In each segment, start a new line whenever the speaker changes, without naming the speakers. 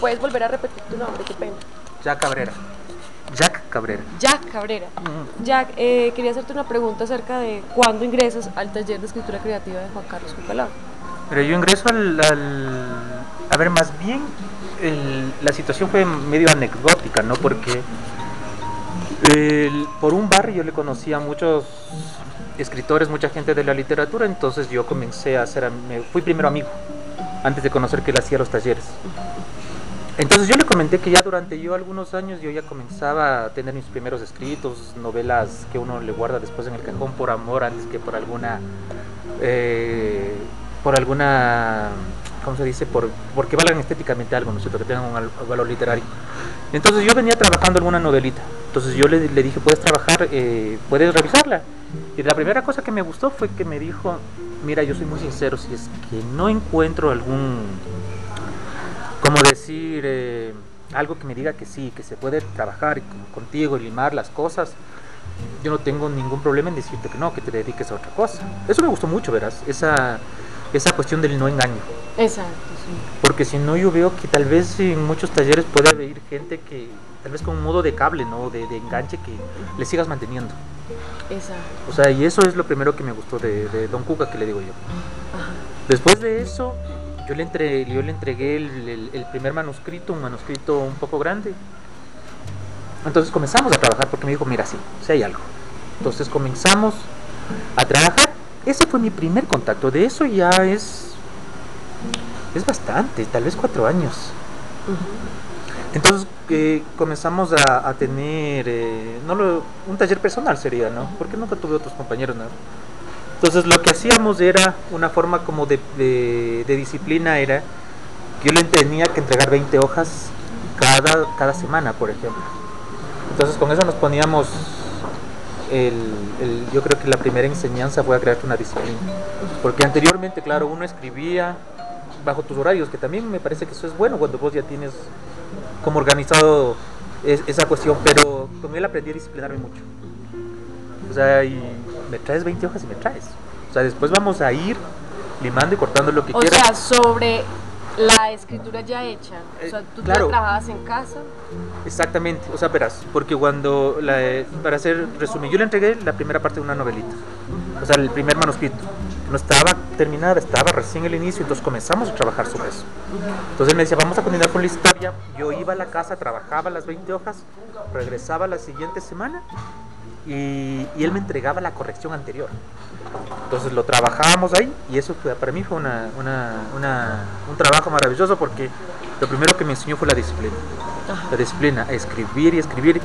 puedes volver a repetir tu nombre? Qué pena.
Jack Cabrera. Jack Cabrera.
Jack Cabrera. Jack, eh, quería hacerte una pregunta acerca de cuándo ingresas al taller de escritura creativa de Juan Carlos Cucalá.
Pero yo ingreso al, al- A ver, más bien el- la situación fue medio anecdótica, ¿no? Porque el- por un barrio yo le conocía a muchos escritores, mucha gente de la literatura, entonces yo comencé a hacer... me fui primero amigo, antes de conocer que él hacía los talleres. Entonces yo le comenté que ya durante yo algunos años yo ya comenzaba a tener mis primeros escritos, novelas que uno le guarda después en el cajón por amor antes que por alguna eh, por alguna ¿cómo se dice? por porque valgan estéticamente algo, ¿no es cierto? que tengan un al- valor literario. Entonces yo venía trabajando alguna novelita. Entonces yo le, le dije, puedes trabajar, eh, puedes revisarla. Y la primera cosa que me gustó fue que me dijo, mira, yo soy muy sincero, si es que no encuentro algún como decir eh, algo que me diga que sí, que se puede trabajar contigo y limar las cosas. Yo no tengo ningún problema en decirte que no, que te dediques a otra cosa. Eso me gustó mucho, verás, esa, esa cuestión del no engaño.
Exacto, sí.
Porque si no, yo veo que tal vez en muchos talleres puede haber gente que, tal vez con un modo de cable, ¿no? De, de enganche que le sigas manteniendo.
Exacto.
O sea, y eso es lo primero que me gustó de, de Don Cuca, que le digo yo. Después de eso, yo le, entre- yo le entregué el, el- el primer manuscrito, un manuscrito un poco grande. Entonces comenzamos a trabajar porque me dijo, mira, sí, sí hay algo. Entonces comenzamos a trabajar. Ese fue mi primer contacto. De eso ya es, es bastante, tal vez cuatro años. Entonces eh, comenzamos a, a tener eh, no lo- un taller personal sería, ¿no? Porque nunca tuve otros compañeros, ¿no? Entonces lo que hacíamos era una forma como de, disciplina era que yo le tenía que entregar 20 hojas cada, cada semana, por ejemplo. Entonces con eso nos poníamos el, yo creo que la primera enseñanza fue a crear una disciplina. Porque anteriormente, claro, uno escribía bajo tus horarios, que también me parece que eso es bueno cuando vos ya tienes como organizado es- esa cuestión, pero con él aprendí a disciplinarme mucho. O sea, y me traes 20 hojas y me traes. O sea, después vamos a ir limando y cortando lo que
O
quieras.
sea, sobre la escritura ya hecha. O sea,
Eh,
tú
claro.
la trabajabas en casa.
Exactamente, o sea, verás, porque cuando, la, eh, para hacer resumen, yo le entregué la primera parte de una novelita, o sea, el primer manuscrito, no estaba terminada, estaba recién el inicio, entonces comenzamos a trabajar sobre eso. Entonces él me decía, vamos a continuar con la historia, yo iba a la casa, trabajaba las 20 hojas, regresaba la siguiente semana y, y él me entregaba la corrección anterior. Entonces lo trabajábamos ahí y eso fue- para mí fue una, una- una- un trabajo maravilloso porque lo primero que me enseñó fue la disciplina la disciplina, escribir y escribir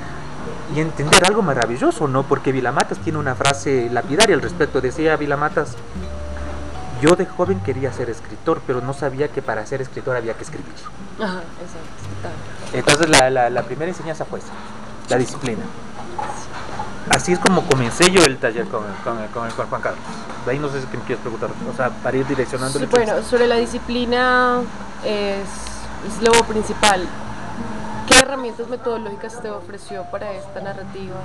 y entender algo maravilloso, ¿no? Porque Vilamatas tiene una frase lapidaria al respecto. Decía Vilamatas, yo de joven quería ser escritor, pero no sabía que para ser escritor había que escribir.
Ajá, exacto.
Entonces la, la- la primera enseñanza fue esa, la disciplina. Así es como comencé yo el taller con, con, con el con Juan Carlos. De ahí no sé si me quieres preguntar, o sea, para ir direccionando
Sí, bueno, sobre la disciplina es, es lo principal. ¿Qué herramientas metodológicas te ofreció para esta narrativa?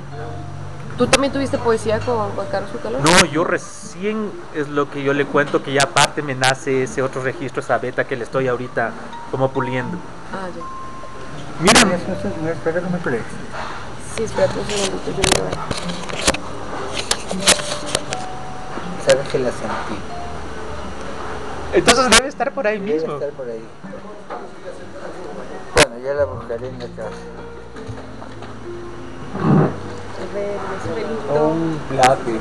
¿Tú también tuviste poesía con Juan Carlos Cucalón?
No, yo recién es lo que yo le cuento que ya aparte me nace ese otro registro, esa beta que le estoy ahorita como puliendo.
Ah, ya.
Mira,
Espera que me pelees.
Sí, espérate un segundito, yo miro.
Sabes que la sentí.
entonces debe estar por ahí
Debe
mismo.
estar por ahí. Bueno, ya la buscaré en la casa.
A ver,
O un lápiz.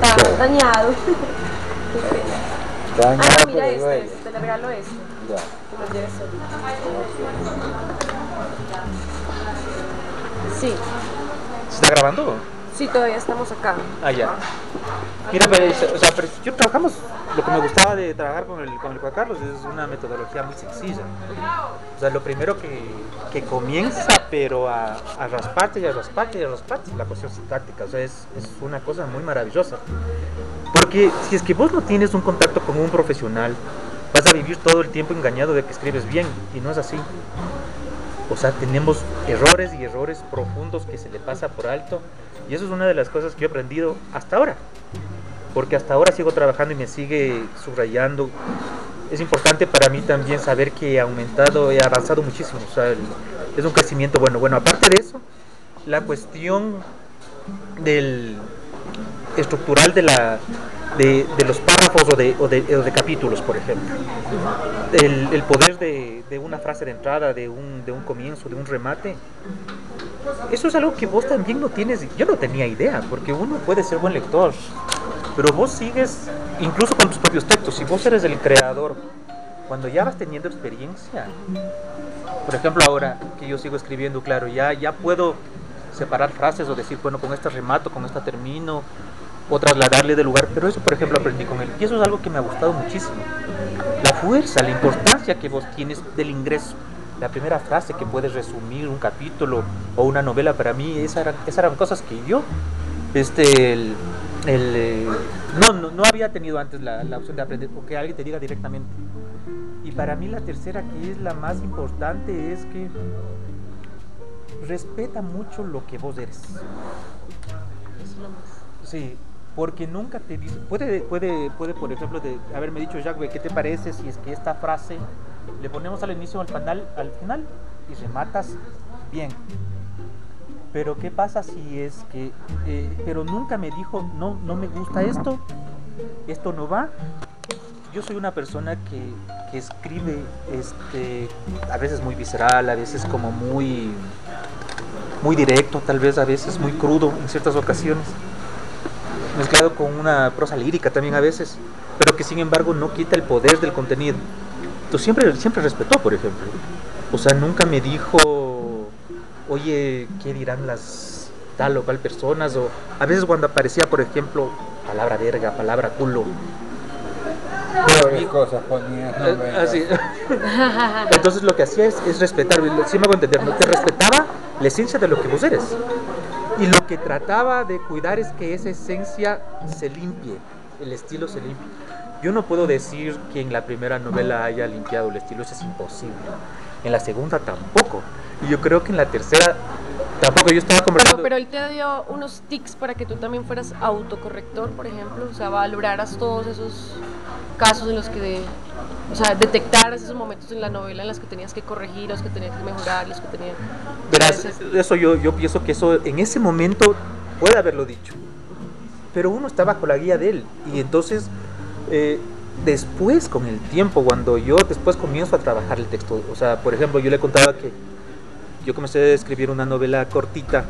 Está dañado.
Dañado,
Ah, mira este,
duele.
este, te le regalo este.
Ya.
Sí,
¿Se está grabando?
sí, todavía estamos acá.
Ah, ya. Mira, pues, o sea, pero yo trabajamos, lo que me gustaba de trabajar con el, con el Juan Carlos es una metodología muy sencilla. O sea, lo primero que, que comienza, pero a, a rasparte y a rasparte y a rasparte, la cuestión sintáctica. O sea, es, es una cosa muy maravillosa. Porque si es que vos no tienes un contacto con un profesional, vas a vivir todo el tiempo engañado de que escribes bien, y no es así. O sea, tenemos errores y errores profundos que se le pasa por alto. Y eso es una de las cosas que he aprendido hasta ahora. porque hasta ahora sigo trabajando y me sigue subrayando. Es importante para mí también saber que he aumentado, he avanzado muchísimo, o sea, es un crecimiento bueno. Bueno, aparte de eso, la cuestión del estructural de la de, de los párrafos o de, o de- o de capítulos, por ejemplo. El, el poder de, una frase de entrada, de un, de un comienzo, de un remate. Eso es algo que vos también no tienes. Yo no tenía idea, porque uno puede ser buen lector, pero vos sigues, incluso con tus propios textos, si vos eres el creador, cuando ya vas teniendo experiencia, por ejemplo ahora que yo sigo escribiendo, claro, ya, ya puedo separar frases o decir, bueno, con esta remato, con esta termino, o trasladarle de lugar, pero eso por ejemplo aprendí con él, y eso es algo que me ha gustado muchísimo. La fuerza, la importancia que vos tienes del ingreso. La primera frase que puedes resumir un capítulo o una novela para mí, esas eran, esas eran cosas que yo este, el, el, eh, no, no, no había tenido antes la, la opción de aprender, o que alguien te diga directamente. Y para mí la tercera, que es la más importante, es que respeta mucho lo que vos eres. Sí, porque nunca te dice, puede, puede, puede por ejemplo, haberme dicho, Jacques, ¿qué te parece si es que esta frase le ponemos al inicio al final, al final y rematas bien? Pero ¿qué pasa si es que, eh, pero nunca me dijo, no, no me gusta esto, esto no va? Yo soy una persona que, que escribe, este, a veces muy visceral, a veces como muy, muy directo, tal vez a veces muy crudo en ciertas ocasiones mezclado con una prosa lírica también a veces, pero que sin embargo no quita el poder del contenido. Entonces siempre, siempre respetó, por ejemplo. O sea, nunca me dijo, oye, ¿qué dirán las tal o cual personas? O a veces cuando aparecía, por ejemplo, palabra verga, palabra culo.
Cosas ponías, no
eh, así. Entonces lo que hacía es, es respetar, si me hago entender, ¿no? te respetaba la esencia de lo que vos eres. Y lo que trataba de cuidar es que esa esencia se limpie, el estilo se limpie. Yo no puedo decir que en la primera novela haya limpiado el estilo, eso es imposible. En la segunda tampoco. Y yo creo que en la tercera tampoco. Yo estaba conversando.
pero él te dio unos tics para que tú también fueras autocorrector, por ejemplo, o sea, valoraras todos esos casos en los que, o sea, detectaras esos momentos en la novela en los que tenías que corregir, los que tenías que mejorar, los que tenías...
Verás, eso yo, yo pienso que eso en ese momento puede haberlo dicho. Pero uno está bajo la guía de él. Y entonces, eh, después con el tiempo, cuando yo después comienzo a trabajar el texto, o sea, por ejemplo, yo le contaba que yo comencé a escribir una novela cortita,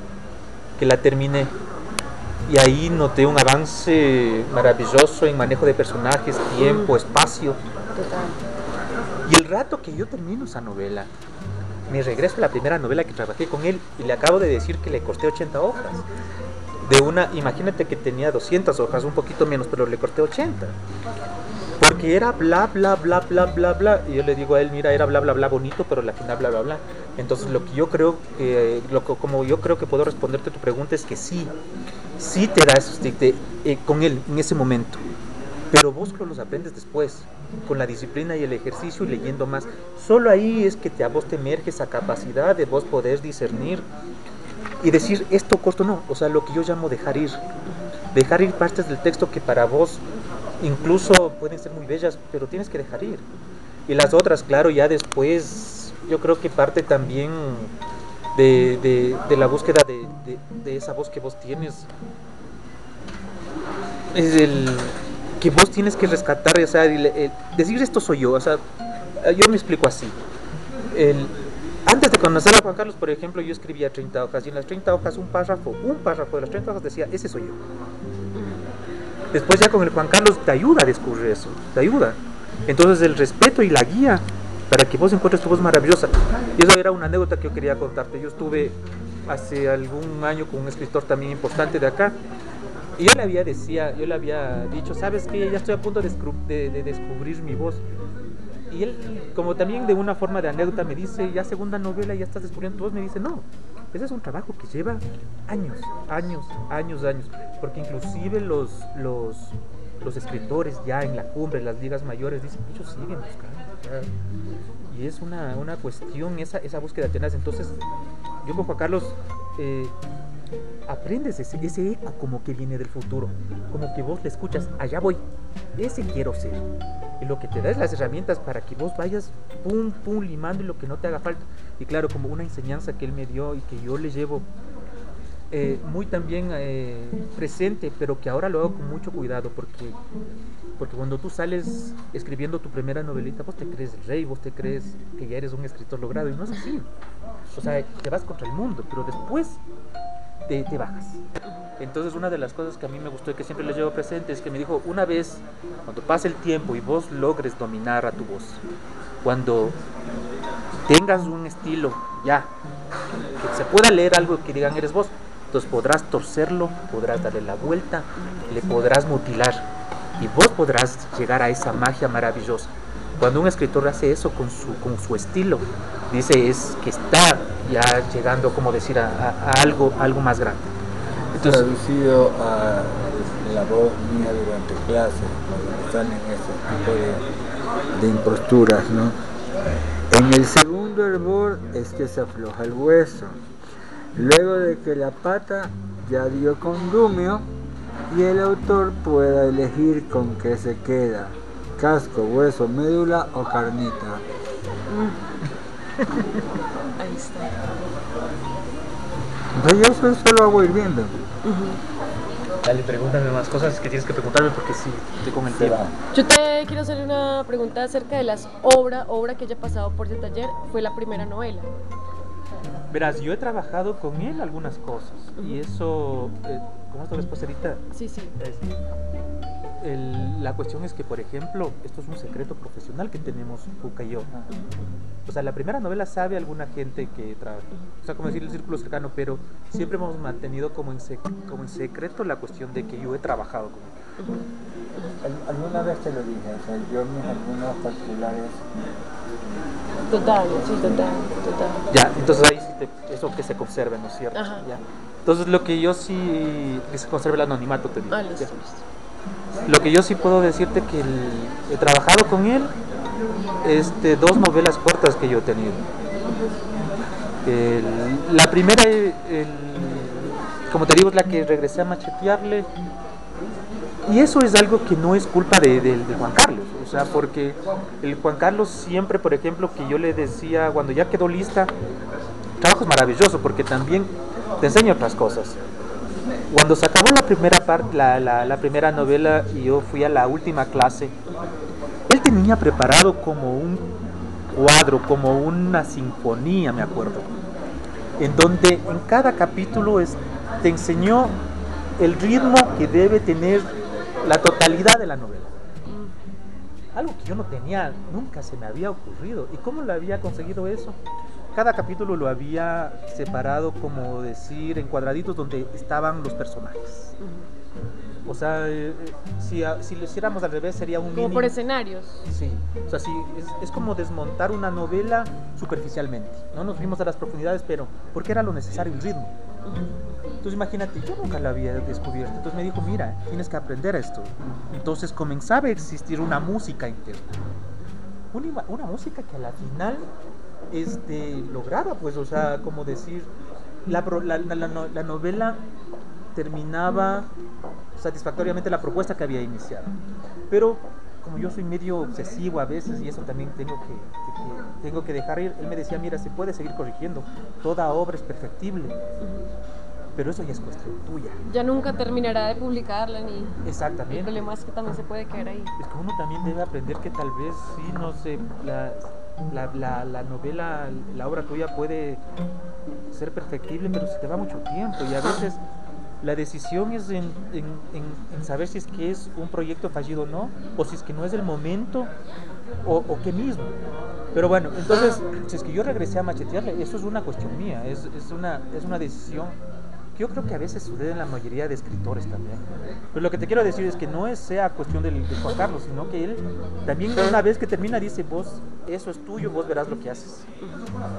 que la terminé. Y ahí noté un avance maravilloso en manejo de personajes, tiempo, espacio.
total.
Y el rato que yo termino esa novela, me regreso a la primera novela que trabajé con él y le acabo de decir que le corté 80 hojas. De una, imagínate que tenía 200 hojas, un poquito menos, pero le corté 80. Porque era bla, bla, bla, bla, bla, bla. Y yo le digo a él, mira, era bla, bla, bla bonito, pero al final bla, bla, bla. Entonces lo que yo creo que, lo como yo creo que puedo responderte tu pregunta es que sí, sí te da esos eh, con él en ese momento. Pero vos los aprendes después, con la disciplina y el ejercicio y leyendo más. Solo ahí es que te, a vos te emerge esa capacidad de vos poder discernir y decir esto corto no. O sea, lo que yo llamo dejar ir. Dejar ir partes del texto que para vos incluso pueden ser muy bellas, pero tienes que dejar ir. Y las otras, claro, ya después yo creo que parte también de, de- de la búsqueda de, de- esa voz que vos tienes. Es el que vos tienes que rescatar, o sea, decir esto soy yo. O sea, yo me explico así. Antes de conocer a Juan Carlos, por ejemplo, yo escribía 30 hojas y en las 30 hojas un párrafo, un párrafo de las 30 hojas decía, ese soy yo. Después ya con el Juan Carlos te ayuda a descubrir eso, te ayuda. Entonces el respeto y la guía para que vos encuentres tu voz maravillosa. Y eso era una anécdota que yo quería contarte. Yo estuve hace algún año con un escritor también importante de acá. Y yo le había decía, yo le había dicho, sabes que ya estoy a punto de, de descubrir mi voz. Y él, como también de una forma de anécdota, me dice, ya segunda novela, ya estás descubriendo tu voz. Me dice, no, ese es un trabajo que lleva años, años, años, años. Porque inclusive los, los, los escritores ya en la cumbre, las ligas mayores, dicen, ellos siguen buscando. ya". Y es una, una cuestión, esa, esa búsqueda tenaz. Entonces, yo con Juan Carlos, eh, aprendes ese, ese eco como que viene del futuro, como que vos le escuchas, allá voy, ese quiero ser. Y lo que te da es las herramientas para que vos vayas pum, pum, limando y lo que no te haga falta. Y claro, como una enseñanza que él me dio y que yo le llevo eh, muy también eh, presente, pero que ahora lo hago con mucho cuidado, porque, porque cuando tú sales escribiendo tu primera novelita, vos te crees rey, vos te crees que ya eres un escritor logrado, y no es así. O sea, te vas contra el mundo, pero después te, te bajas. Entonces una de las cosas que a mí me gustó y que siempre les llevo presente es que me dijo, una vez, cuando pase el tiempo y vos logres dominar a tu voz, cuando tengas un estilo ya, que se pueda leer algo que digan eres vos, entonces podrás torcerlo, podrás darle la vuelta, le podrás mutilar y vos podrás llegar a esa magia maravillosa. Cuando un escritor hace eso con su, con su estilo, dice es que está ya llegando, como decir, a, algo, algo más grande. Entonces,
traducido a la voz mía durante clases, cuando están en ese tipo de, de imposturas, ¿no? En el segundo hervor es que se afloja el hueso. Luego de que la pata ya dio condumio y el autor pueda elegir con qué se queda, casco, hueso, médula o carnita.
Ahí está.
Entonces yo eso, eso lo hago ir viendo.
dale, pregúntame más cosas que tienes que preguntarme porque sí, con tiempo.
va.
Yo te quiero hacer una pregunta acerca de las obras, obra que haya pasado por ese taller, fue la primera novela.
Verás, yo he trabajado con él algunas cosas y eso, eh, esto después ahorita,
Sí, sí.
es- el- la cuestión es que, por ejemplo, esto es un secreto profesional que tenemos Juca y yo. O sea, la primera novela sabe alguna gente que trabaja, o sea, como decir el círculo cercano, pero siempre hemos mantenido como en, sec- como en secreto la cuestión de que yo he trabajado con él.
Al- Alguna vez te lo dije, o sea, yo mis alumnos particulares
Total, sí, total, total.
Ya, entonces ahí sí te- eso que se conserve, ¿no es cierto?
Ajá.
Ya. Entonces lo que yo sí, que se conserve el anonimato, te digo.
Ah,
ya.
listo, listo.
Lo que yo sí puedo decirte que el- he trabajado con él, este, dos novelas cortas que yo he tenido. El- la primera, el- como te digo, es la que regresé a machetearle. Y eso es algo que no es culpa de, Juan Carlos, o sea, porque el Juan Carlos siempre, por ejemplo, que yo le decía, cuando ya quedó lista, trabajo es maravilloso porque también te enseña otras cosas. Cuando se acabó la primera parte, la, la- la primera novela y yo fui a la última clase, él tenía preparado como un cuadro, como una sinfonía, me acuerdo, en donde en cada capítulo es, te enseñó el ritmo que debe tener la totalidad de la novela. Algo que yo no tenía, nunca se me había ocurrido. ¿Y cómo lo había conseguido eso? Cada capítulo lo había separado, como decir, en cuadraditos donde estaban los personajes. O sea, eh, eh, si, si lo hiciéramos al revés sería un
Como por escenarios.
Sí, o sea, sí, es, es como desmontar una novela superficialmente. No nos fuimos a las profundidades, pero porque era lo necesario el ritmo. Entonces imagínate, yo nunca lo había descubierto. Entonces me dijo, mira, tienes que aprender esto. Entonces comenzaba a existir una música interna. Una, música que a la final este, lograba, pues, o sea, como decir, la, la- la- la la novela terminaba satisfactoriamente la propuesta que había iniciado. Pero como yo soy medio obsesivo a veces y eso también tengo que- tengo que dejar ir, él me decía, mira, se puede seguir corrigiendo, toda obra es perfectible, pero eso ya es cuestión tuya.
Ya nunca terminará de publicarla ni... El
Exactamente.
problema es que también se puede quedar ahí.
Es que uno también debe aprender que tal vez, sí, no sé, la, la, la- la novela, la obra tuya puede ser perfectible, pero se te va mucho tiempo y a veces la decisión es en, en- en- en saber si es que es un proyecto fallido o no, o si es que no es el momento, o, o qué mismo. Pero bueno, entonces, si es que yo regresé a machetearle, eso es una cuestión mía, es, es, una, es una decisión yo creo que a veces sucede en la mayoría de escritores también. Pero lo que te quiero decir es que no es sea cuestión del, de Juan Carlos, sino que él también una vez que termina dice, vos, eso es tuyo, vos verás lo que haces.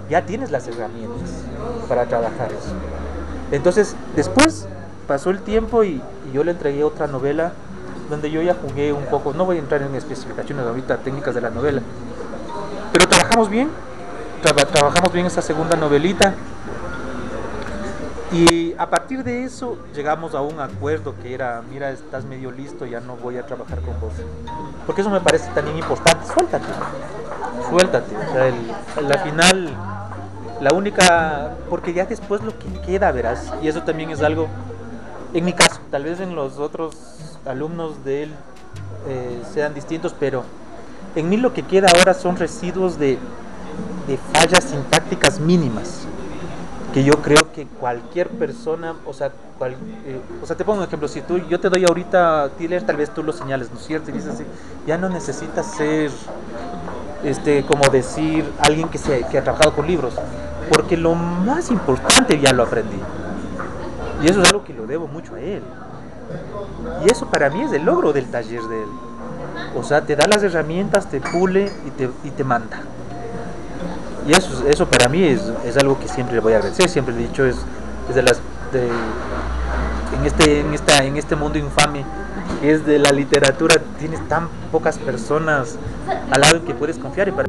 Ya tienes las herramientas para trabajar eso. Entonces, después pasó el tiempo y, y yo le entregué otra novela donde yo ya jugué un poco, no voy a entrar en especificaciones ahorita técnicas de la novela, pero trabajamos bien, traba- trabajamos bien esa segunda novelita Y a partir de eso llegamos a un acuerdo que era, mira, estás medio listo, ya no voy a trabajar con vos. Porque eso me parece también importante, suéltate, suéltate. O sea, el, la final, la única, porque ya después lo que queda, verás, y eso también es algo, en mi caso, tal vez en los otros alumnos de él eh, sean distintos, pero en mí lo que queda ahora son residuos de, de fallas sintácticas mínimas que yo creo que cualquier persona, o sea, eh, o sea, te pongo un ejemplo, si tú, yo te doy ahorita Tiller, tal vez tú lo señales, ¿no es cierto? Y dices así, ya no necesitas ser, este, como decir, alguien que, se, que ha trabajado con libros, porque lo más importante ya lo aprendí. Y eso es algo que lo debo mucho a él. Y eso para mí es el logro del taller de él. O sea, te da las herramientas, te pule y te, y te manda. Y eso, eso para mí es, es algo que siempre le voy a agradecer, siempre he dicho, es, es de las... De, en, este, en, esta, en este mundo infame que es de la literatura, tienes tan pocas personas al lado que puedes confiar y para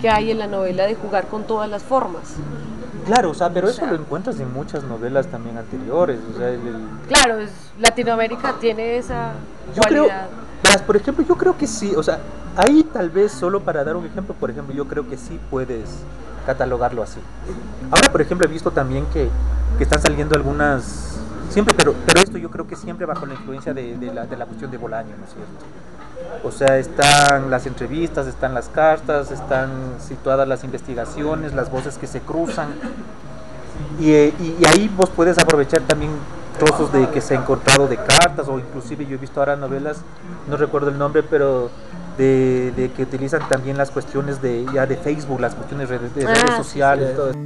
que hay en la novela de jugar con todas las formas.
Claro, o sea, pero eso lo encuentras en muchas novelas también anteriores. O sea, el, el...
Claro, es, Latinoamérica tiene esa
Yo creo,
cualidad.
verás, por ejemplo, yo creo que sí, o sea, ahí tal vez solo para dar un ejemplo, por ejemplo, yo creo que sí puedes catalogarlo así. Ahora, por ejemplo, he visto también que, que están saliendo algunas, siempre, pero, pero esto yo creo que siempre bajo la influencia de, de la, de la cuestión de Bolaño, ¿no es cierto? O sea, están las entrevistas, están las cartas, están situadas las investigaciones, las voces que se cruzan. Y, eh, y- y ahí vos puedes aprovechar también trozos de que se ha encontrado de cartas o inclusive yo he visto ahora novelas, no recuerdo el nombre, pero de, de que utilizan también las cuestiones de ya de Facebook, las cuestiones de redes, de redes
Ah,
sociales,
sí.
todo eso.